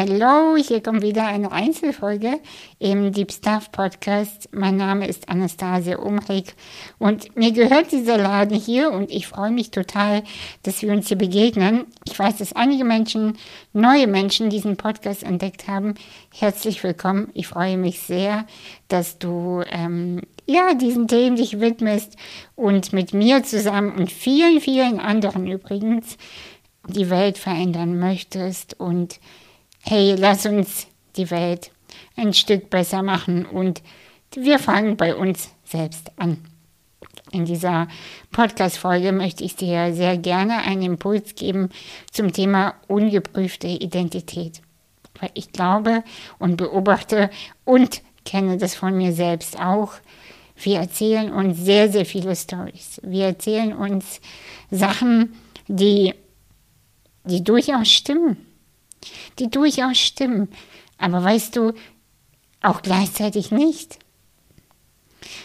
Hallo, hier kommt wieder eine Einzelfolge im Deep Stuff Podcast. Mein Name ist Anastasia Umrig und mir gehört dieser Laden hier und ich freue mich total, dass wir uns hier begegnen. Ich weiß, dass einige Menschen, neue Menschen diesen Podcast entdeckt haben. Herzlich willkommen. Ich freue mich sehr, dass du ähm, ja diesen Themen dich widmest und mit mir zusammen und vielen, vielen anderen übrigens die Welt verändern möchtest und hey, lass uns die Welt ein Stück besser machen und wir fangen bei uns selbst an. In dieser Podcast-Folge möchte ich dir sehr gerne einen Impuls geben zum Thema ungeprüfte Identität. Weil ich glaube und beobachte und kenne das von mir selbst auch. Wir erzählen uns sehr, sehr viele Stories. Wir erzählen uns Sachen, die, die durchaus stimmen die durchaus stimmen, aber weißt du, auch gleichzeitig nicht.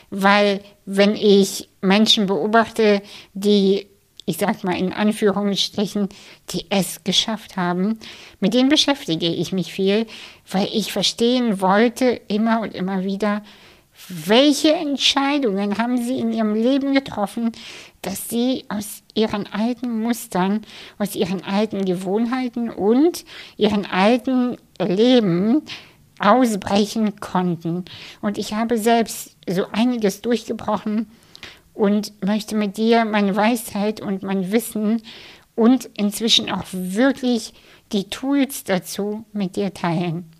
Weil wenn ich Menschen beobachte, die, ich sag mal in Anführungsstrichen, die es geschafft haben, mit denen beschäftige ich mich viel, weil ich verstehen wollte immer und immer wieder, welche Entscheidungen haben sie in ihrem Leben getroffen, dass sie aus ihren alten Mustern, aus ihren alten Gewohnheiten und ihren alten Leben ausbrechen konnten. Und ich habe selbst so einiges durchgebrochen und möchte mit dir meine Weisheit und mein Wissen und inzwischen auch wirklich die Tools dazu mit dir teilen.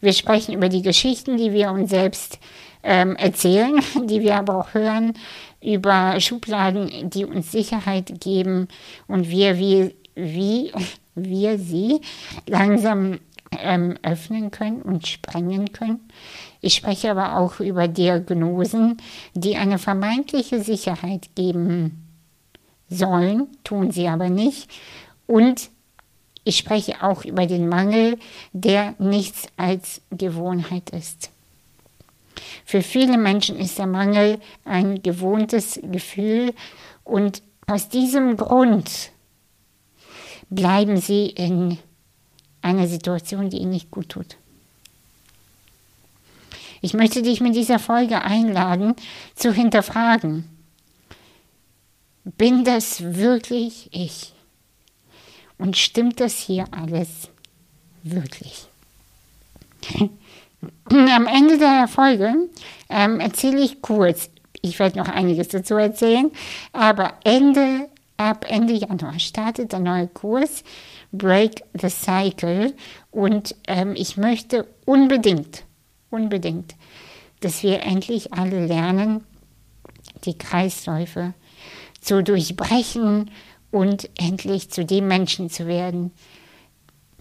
Wir sprechen über die Geschichten, die wir uns selbst ähm, erzählen, die wir aber auch hören, über Schubladen, die uns Sicherheit geben und wir, wie, wie wir sie langsam ähm, öffnen können und sprengen können. Ich spreche aber auch über Diagnosen, die eine vermeintliche Sicherheit geben sollen, tun sie aber nicht. Und ich spreche auch über den Mangel, der nichts als Gewohnheit ist. Für viele Menschen ist der Mangel ein gewohntes Gefühl und aus diesem Grund bleiben sie in einer Situation, die ihnen nicht gut tut. Ich möchte dich mit dieser Folge einladen, zu hinterfragen, bin das wirklich ich? Und stimmt das hier alles wirklich? Am Ende der Folge ähm, erzähle ich kurz, ich werde noch einiges dazu erzählen, aber Ende, ab Ende Januar startet der neue Kurs Break the Cycle. Und ähm, ich möchte unbedingt, unbedingt, dass wir endlich alle lernen, die Kreisläufe zu durchbrechen und endlich zu dem Menschen zu werden,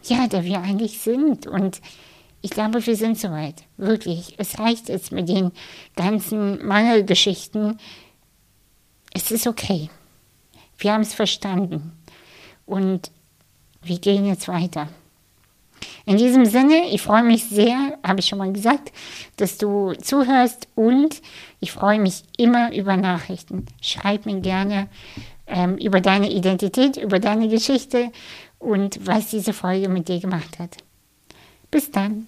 ja, der wir eigentlich sind. Und ich glaube, wir sind soweit. Wirklich. Es reicht jetzt mit den ganzen Mangelgeschichten. Es ist okay. Wir haben es verstanden. Und wir gehen jetzt weiter. In diesem Sinne, ich freue mich sehr, habe ich schon mal gesagt, dass du zuhörst und ich freue mich immer über Nachrichten. Schreib mir gerne ähm, über deine Identität, über deine Geschichte und was diese Folge mit dir gemacht hat. Bis dann.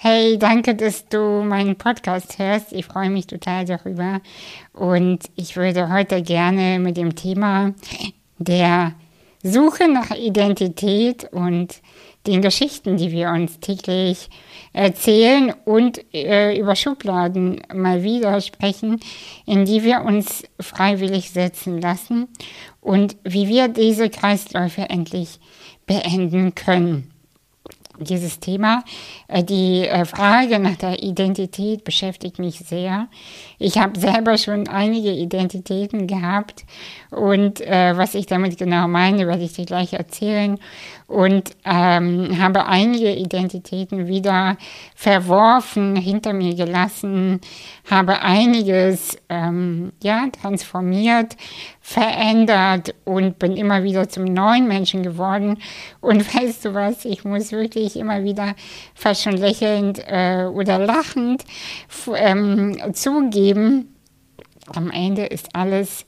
Hey, danke, dass du meinen Podcast hörst. Ich freue mich total darüber. Und ich würde heute gerne mit dem Thema der Suche nach Identität und den Geschichten, die wir uns täglich erzählen und äh, über Schubladen mal wieder sprechen, in die wir uns freiwillig setzen lassen und wie wir diese Kreisläufe endlich beenden können dieses Thema. Äh, die äh, Frage nach der Identität beschäftigt mich sehr. Ich habe selber schon einige Identitäten gehabt und äh, was ich damit genau meine, werde ich dir gleich erzählen. und ähm, habe einige Identitäten wieder verworfen, hinter mir gelassen, habe einiges ähm, ja, transformiert, verändert und bin immer wieder zum neuen Menschen geworden. Und weißt du was, ich muss wirklich immer wieder fast schon lächelnd äh, oder lachend ähm, zugeben, am Ende ist alles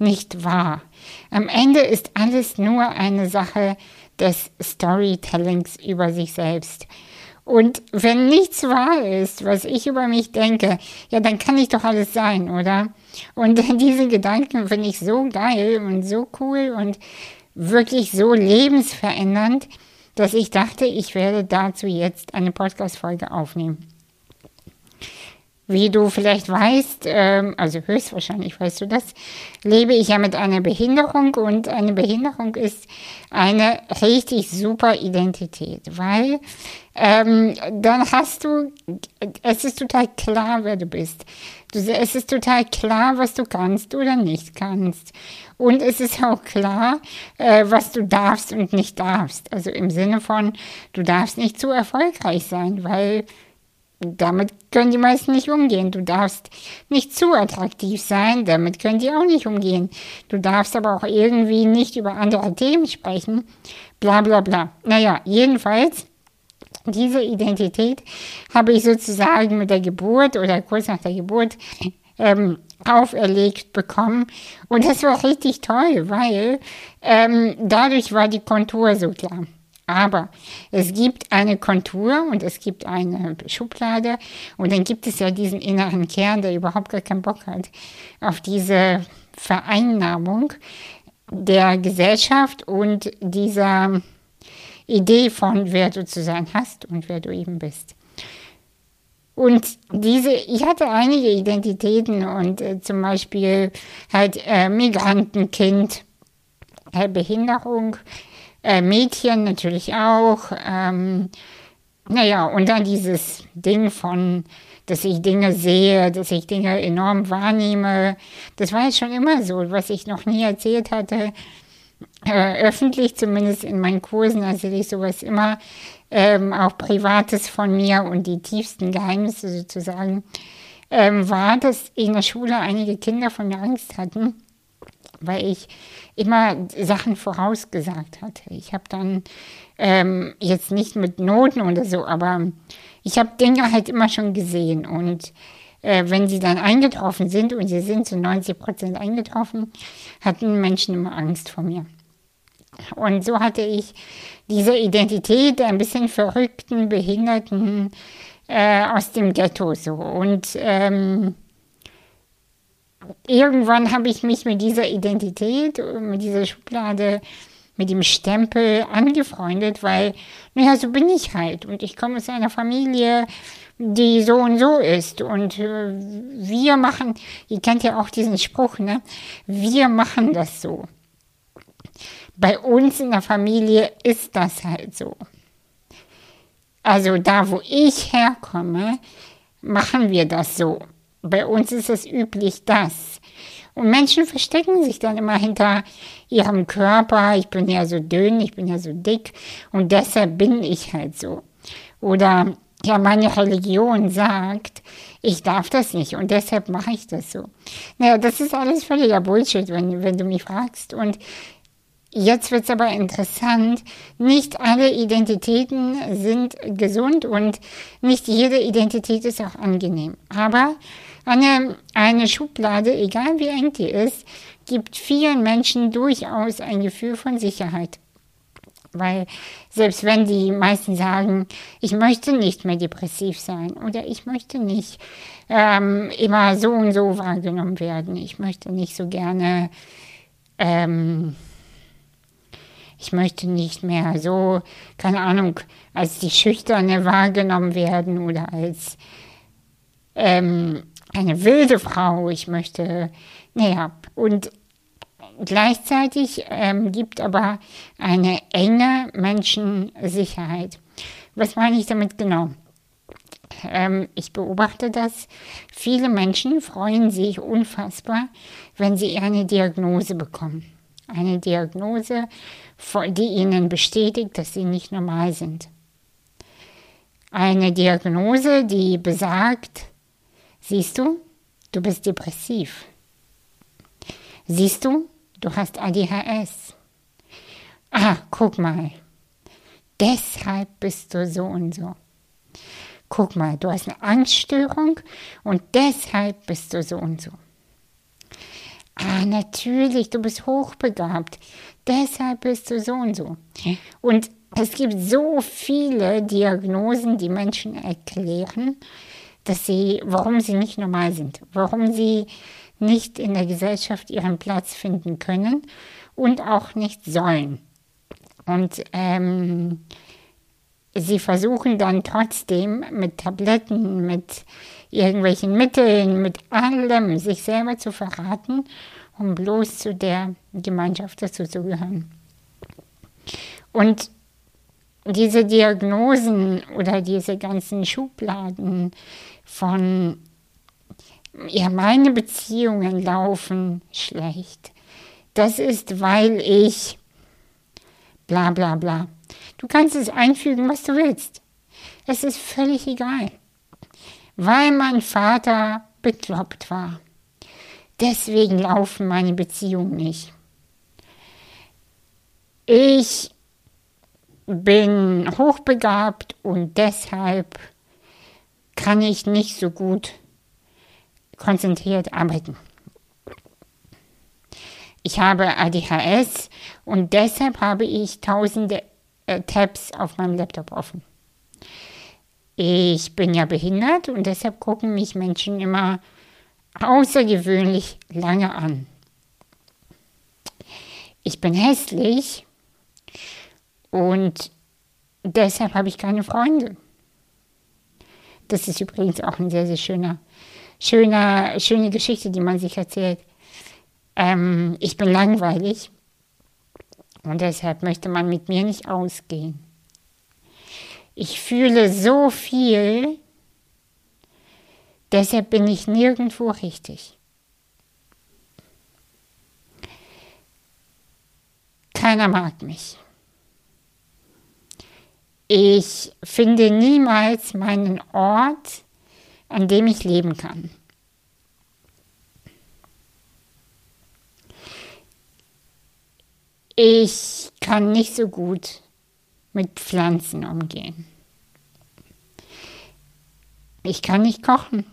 nicht wahr. Am Ende ist alles nur eine Sache des Storytellings über sich selbst. Und wenn nichts wahr ist, was ich über mich denke, ja, dann kann ich doch alles sein, oder? Und diese Gedanken finde ich so geil und so cool und wirklich so lebensverändernd, dass ich dachte, ich werde dazu jetzt eine Podcast-Folge aufnehmen. Wie du vielleicht weißt, ähm, also höchstwahrscheinlich weißt du das, lebe ich ja mit einer Behinderung und eine Behinderung ist eine richtig super Identität, weil ähm, dann hast du, es ist total klar, wer du bist. Es ist total klar, was du kannst oder nicht kannst. Und es ist auch klar, äh, was du darfst und nicht darfst. Also im Sinne von, du darfst nicht zu erfolgreich sein, weil damit können die meisten nicht umgehen. Du darfst nicht zu attraktiv sein, damit können die auch nicht umgehen. Du darfst aber auch irgendwie nicht über andere Themen sprechen, bla bla bla. Naja, jedenfalls, diese Identität habe ich sozusagen mit der Geburt oder kurz nach der Geburt ähm, auferlegt bekommen. Und das war richtig toll, weil ähm, dadurch war die Kontur so klar. Aber es gibt eine Kontur und es gibt eine Schublade und dann gibt es ja diesen inneren Kern, der überhaupt gar keinen Bock hat auf diese Vereinnahmung der Gesellschaft und dieser Idee von, wer du zu sein hast und wer du eben bist. Und diese, ich hatte einige Identitäten und äh, zum Beispiel halt äh, Migrantenkind, äh, Behinderung, äh, Mädchen natürlich auch. Ähm, naja, und dann dieses Ding von, dass ich Dinge sehe, dass ich Dinge enorm wahrnehme. Das war jetzt schon immer so, was ich noch nie erzählt hatte. Äh, öffentlich, zumindest in meinen Kursen, erzähle ich sowas immer, ähm, auch Privates von mir und die tiefsten Geheimnisse sozusagen, ähm, war, dass in der Schule einige Kinder von mir Angst hatten, weil ich immer Sachen vorausgesagt hatte. Ich habe dann ähm, jetzt nicht mit Noten oder so, aber ich habe Dinge halt immer schon gesehen und äh, wenn sie dann eingetroffen sind, und sie sind zu 90 Prozent eingetroffen, hatten Menschen immer Angst vor mir. Und so hatte ich diese Identität ein bisschen verrückten, behinderten äh, aus dem Ghetto so. Und ähm, irgendwann habe ich mich mit dieser Identität, mit dieser Schublade, mit dem Stempel angefreundet, weil, naja, so bin ich halt. Und ich komme aus einer Familie, die so und so ist. Und äh, wir machen, ihr kennt ja auch diesen Spruch, ne? Wir machen das so. Bei uns in der Familie ist das halt so. Also da, wo ich herkomme, machen wir das so. Bei uns ist es üblich das. Und Menschen verstecken sich dann immer hinter ihrem Körper. Ich bin ja so dünn, ich bin ja so dick und deshalb bin ich halt so. Oder ja, meine Religion sagt, ich darf das nicht und deshalb mache ich das so. Naja, das ist alles völliger Bullshit, wenn, wenn du mich fragst. Und Jetzt wird es aber interessant. Nicht alle Identitäten sind gesund und nicht jede Identität ist auch angenehm. Aber eine, eine Schublade, egal wie eng die ist, gibt vielen Menschen durchaus ein Gefühl von Sicherheit. Weil selbst wenn die meisten sagen, ich möchte nicht mehr depressiv sein oder ich möchte nicht ähm, immer so und so wahrgenommen werden, ich möchte nicht so gerne ähm, ich möchte nicht mehr so, keine Ahnung, als die Schüchterne wahrgenommen werden oder als ähm, eine wilde Frau. Ich möchte, naja, und gleichzeitig ähm, gibt aber eine enge Menschensicherheit. Was meine ich damit genau? Ähm, ich beobachte das. Viele Menschen freuen sich unfassbar, wenn sie eine Diagnose bekommen. Eine Diagnose, die ihnen bestätigt, dass sie nicht normal sind. Eine Diagnose, die besagt, siehst du, du bist depressiv. Siehst du, du hast ADHS. Ah, guck mal. Deshalb bist du so und so. Guck mal, du hast eine Angststörung und deshalb bist du so und so. Ah, natürlich, du bist hochbegabt. Deshalb bist du so und so. Und es gibt so viele Diagnosen, die Menschen erklären, dass sie, warum sie nicht normal sind, warum sie nicht in der Gesellschaft ihren Platz finden können und auch nicht sollen. Und ähm, sie versuchen dann trotzdem mit Tabletten, mit irgendwelchen Mitteln, mit allem sich selber zu verraten, um bloß zu der Gemeinschaft dazu zu gehören. Und diese Diagnosen oder diese ganzen Schubladen von, ja, meine Beziehungen laufen schlecht. Das ist, weil ich bla bla bla. Du kannst es einfügen, was du willst. Es ist völlig egal. Weil mein Vater bekloppt war. Deswegen laufen meine Beziehungen nicht. Ich bin hochbegabt und deshalb kann ich nicht so gut konzentriert arbeiten. Ich habe ADHS und deshalb habe ich tausende äh, Tabs auf meinem Laptop offen. Ich bin ja behindert und deshalb gucken mich Menschen immer außergewöhnlich lange an. Ich bin hässlich und deshalb habe ich keine Freunde. Das ist übrigens auch eine sehr, sehr schöner, schöner, schöne Geschichte, die man sich erzählt. Ähm, ich bin langweilig und deshalb möchte man mit mir nicht ausgehen. Ich fühle so viel, deshalb bin ich nirgendwo richtig. Keiner mag mich. Ich finde niemals meinen Ort, an dem ich leben kann. Ich kann nicht so gut mit Pflanzen umgehen. Ich kann nicht kochen.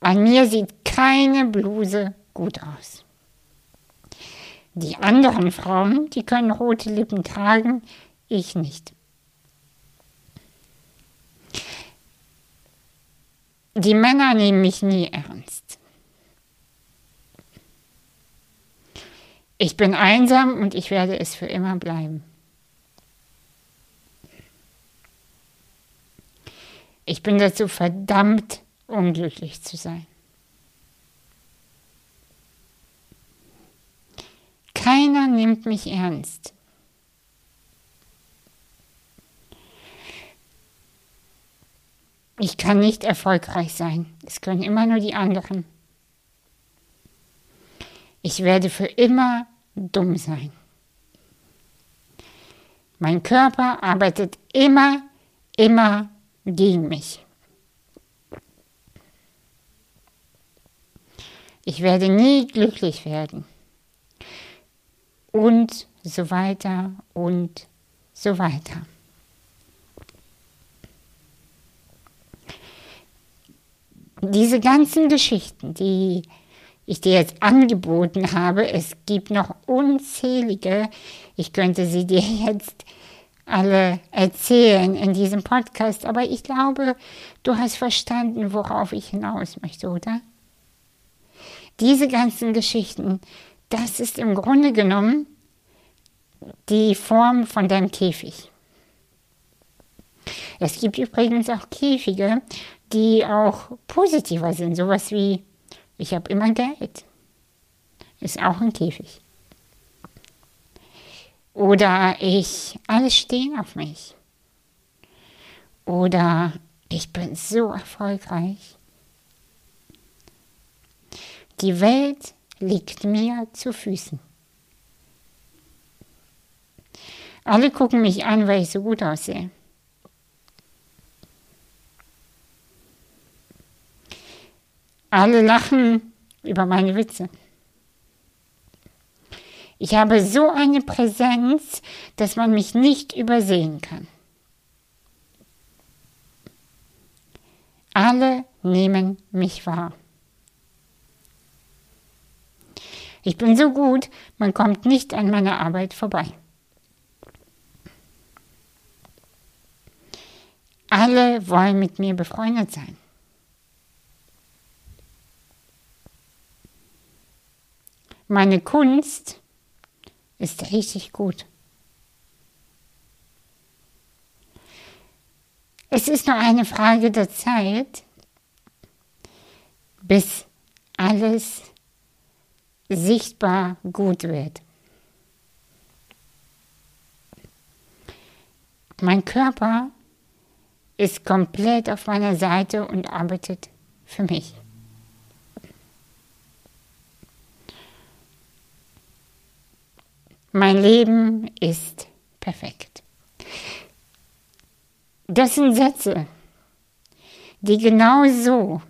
An mir sieht keine Bluse gut aus. Die anderen Frauen, die können rote Lippen tragen, ich nicht. Die Männer nehmen mich nie ernst. Ich bin einsam und ich werde es für immer bleiben. Ich bin dazu verdammt, unglücklich zu sein. Keiner nimmt mich ernst. Ich kann nicht erfolgreich sein. Es können immer nur die anderen. Ich werde für immer dumm sein. Mein Körper arbeitet immer, immer gegen mich. Ich werde nie glücklich werden und so weiter und so weiter. Diese ganzen Geschichten, die ich dir jetzt angeboten habe, es gibt noch unzählige, ich könnte sie dir jetzt alle erzählen in diesem Podcast, aber ich glaube, du hast verstanden, worauf ich hinaus möchte, oder? Diese ganzen Geschichten, das ist im Grunde genommen die Form von deinem Käfig. Es gibt übrigens auch Käfige, die auch positiver sind. Sowas wie, ich habe immer Geld. Ist auch ein Käfig. Oder ich, alles stehen auf mich. Oder ich bin so erfolgreich. Die Welt liegt mir zu Füßen. Alle gucken mich an, weil ich so gut aussehe. Alle lachen über meine Witze. Ich habe so eine Präsenz, dass man mich nicht übersehen kann. Alle nehmen mich wahr. Ich bin so gut, man kommt nicht an meiner Arbeit vorbei. Alle wollen mit mir befreundet sein. Meine Kunst ist richtig gut. Es ist nur eine Frage der Zeit, bis alles sichtbar gut wird. Mein Körper ist komplett auf meiner Seite und arbeitet für mich. Mein Leben ist perfekt. Das sind Sätze, die genau so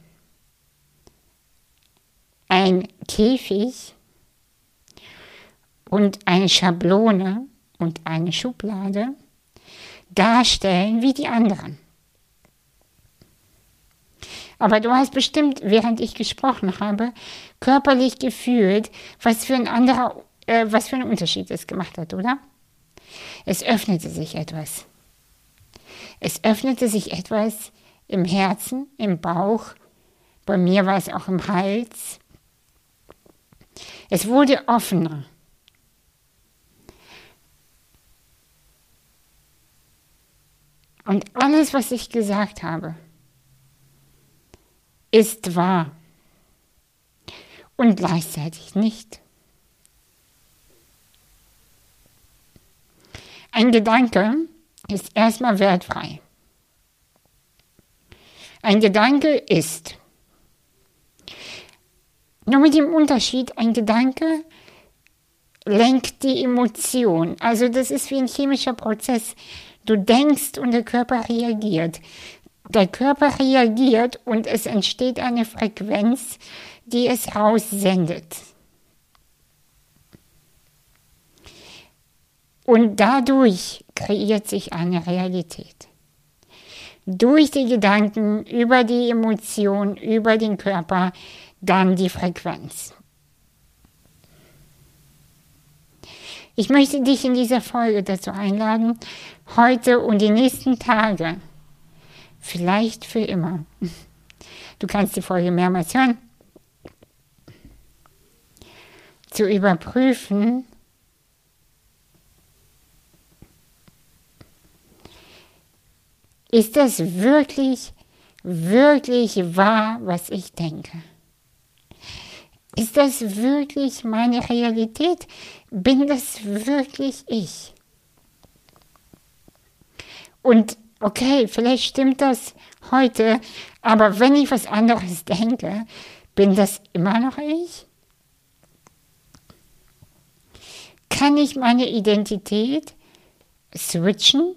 ein Käfig und eine Schablone und eine Schublade darstellen wie die anderen. Aber du hast bestimmt, während ich gesprochen habe, körperlich gefühlt, was für ein anderer, äh, was für einen Unterschied es gemacht hat, oder? Es öffnete sich etwas. Es öffnete sich etwas im Herzen, im Bauch. Bei mir war es auch im Hals. Es wurde offener. Und alles, was ich gesagt habe, ist wahr und gleichzeitig nicht. Ein Gedanke ist erstmal wertfrei. Ein Gedanke ist. Nur mit dem Unterschied, ein Gedanke lenkt die Emotion. Also das ist wie ein chemischer Prozess. Du denkst und der Körper reagiert der Körper reagiert und es entsteht eine Frequenz, die es raussendet. Und dadurch kreiert sich eine Realität. Durch die Gedanken, über die Emotion, über den Körper, dann die Frequenz. Ich möchte dich in dieser Folge dazu einladen, heute und die nächsten Tage Vielleicht für immer. Du kannst die Folge mehrmals hören. Zu überprüfen, ist das wirklich, wirklich wahr, was ich denke? Ist das wirklich meine Realität? Bin das wirklich ich? Und okay, vielleicht stimmt das heute, aber wenn ich was anderes denke, bin das immer noch ich? Kann ich meine Identität switchen?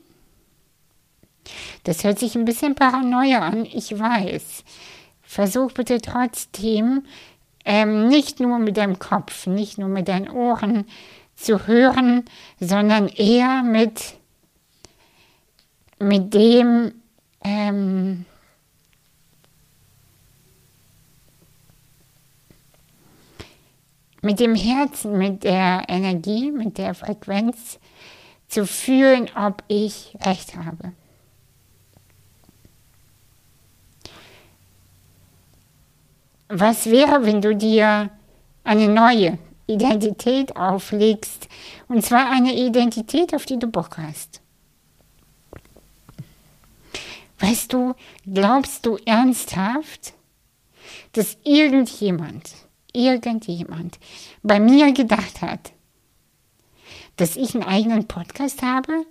Das hört sich ein bisschen paranoia an, ich weiß. Versuch bitte trotzdem, ähm, nicht nur mit deinem Kopf, nicht nur mit deinen Ohren zu hören, sondern eher mit mit dem ähm, mit dem Herzen, mit der Energie, mit der Frequenz zu fühlen, ob ich recht habe. Was wäre, wenn du dir eine neue Identität auflegst, und zwar eine Identität, auf die du Bock hast? Weißt du, glaubst du ernsthaft, dass irgendjemand, irgendjemand bei mir gedacht hat, dass ich einen eigenen Podcast habe,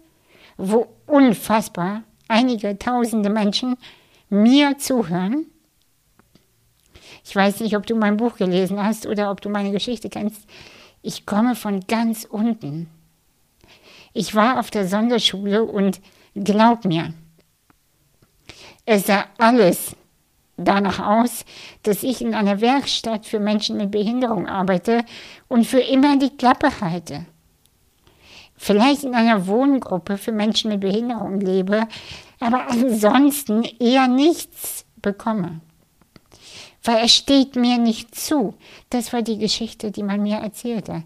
wo unfassbar einige tausende Menschen mir zuhören? Ich weiß nicht, ob du mein Buch gelesen hast oder ob du meine Geschichte kennst. Ich komme von ganz unten. Ich war auf der Sonderschule und glaub mir, es sah alles danach aus, dass ich in einer Werkstatt für Menschen mit Behinderung arbeite und für immer die Klappe halte. Vielleicht in einer Wohngruppe für Menschen mit Behinderung lebe, aber ansonsten eher nichts bekomme. Weil es steht mir nicht zu. Das war die Geschichte, die man mir erzählte.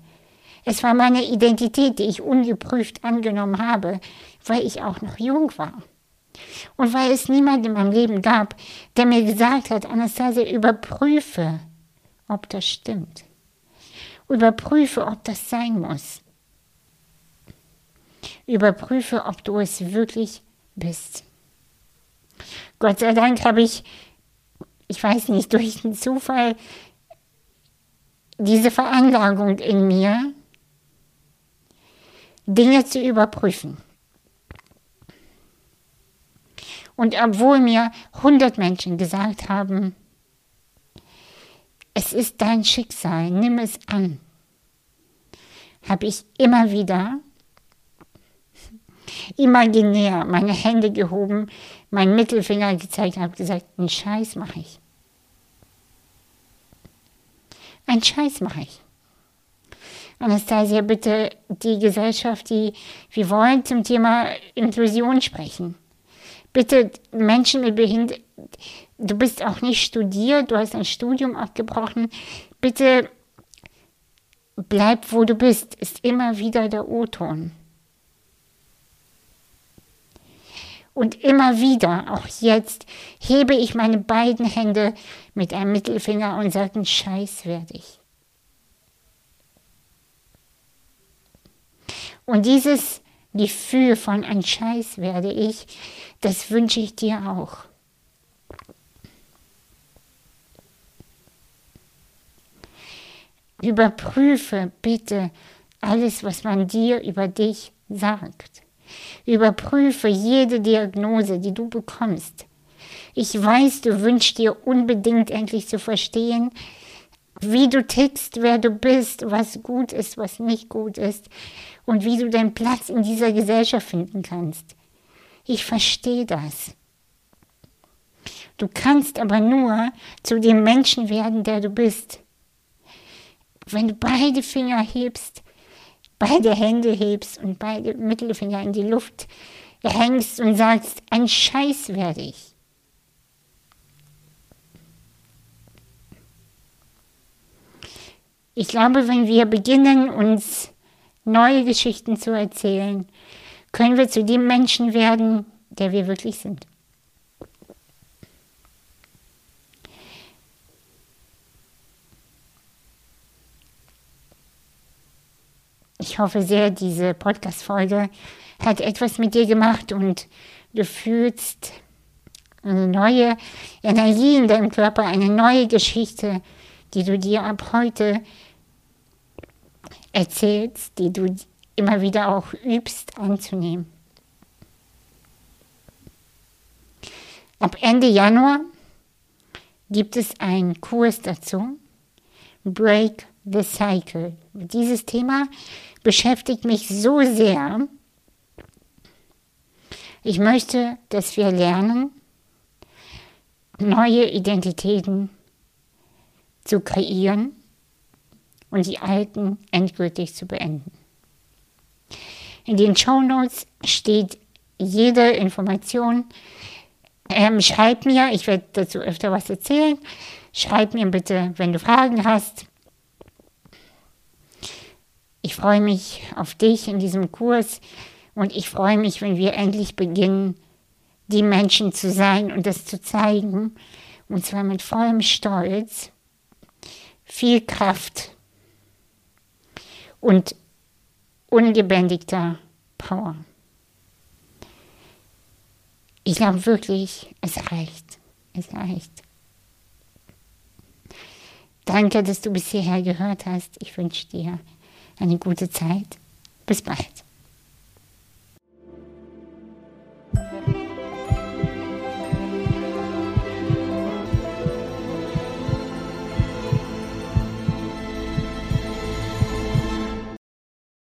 Es war meine Identität, die ich ungeprüft angenommen habe, weil ich auch noch jung war. Und weil es niemand in meinem Leben gab, der mir gesagt hat, Anastasia, überprüfe, ob das stimmt. Überprüfe, ob das sein muss. Überprüfe, ob du es wirklich bist. Gott sei Dank habe ich, ich weiß nicht, durch den Zufall diese Veranlagung in mir, Dinge zu überprüfen. Und obwohl mir hundert Menschen gesagt haben, es ist dein Schicksal, nimm es an, habe ich immer wieder imaginär meine Hände gehoben, meinen Mittelfinger gezeigt, habe gesagt, einen Scheiß mache ich. Einen Scheiß mache ich. Anastasia, bitte die Gesellschaft, die wir wollen zum Thema Inklusion sprechen bitte Menschen mit Behinderung, du bist auch nicht studiert, du hast ein Studium abgebrochen, bitte bleib wo du bist, ist immer wieder der O-Ton. Und immer wieder, auch jetzt, hebe ich meine beiden Hände mit einem Mittelfinger und sage, Scheiß werde ich. Und dieses Gefühl von ein Scheiß werde ich, das wünsche ich dir auch. Überprüfe bitte alles, was man dir über dich sagt. Überprüfe jede Diagnose, die du bekommst. Ich weiß, du wünschst dir unbedingt endlich zu verstehen, wie du tickst, wer du bist, was gut ist, was nicht gut ist und wie du deinen Platz in dieser Gesellschaft finden kannst. Ich verstehe das. Du kannst aber nur zu dem Menschen werden, der du bist. Wenn du beide Finger hebst, beide Hände hebst und beide Mittelfinger in die Luft hängst und sagst, ein Scheiß werde ich. Ich glaube, wenn wir beginnen, uns neue Geschichten zu erzählen, können wir zu dem Menschen werden, der wir wirklich sind. Ich hoffe sehr, diese Podcast-Folge hat etwas mit dir gemacht und du fühlst eine neue Energie in deinem Körper, eine neue Geschichte, die du dir ab heute erzählst, die du immer wieder auch übst anzunehmen. Ab Ende Januar gibt es einen Kurs dazu, Break the Cycle. Dieses Thema beschäftigt mich so sehr. Ich möchte, dass wir lernen, neue Identitäten zu kreieren und die alten endgültig zu beenden. In den Show Notes steht jede Information. Ähm, schreib mir, ich werde dazu öfter was erzählen. Schreib mir bitte, wenn du Fragen hast. Ich freue mich auf dich in diesem Kurs und ich freue mich, wenn wir endlich beginnen, die Menschen zu sein und das zu zeigen. Und zwar mit vollem Stolz, viel Kraft und ungebändigter Power. Ich glaube wirklich, es reicht. Es reicht. Danke, dass du bis hierher gehört hast. Ich wünsche dir eine gute Zeit. Bis bald.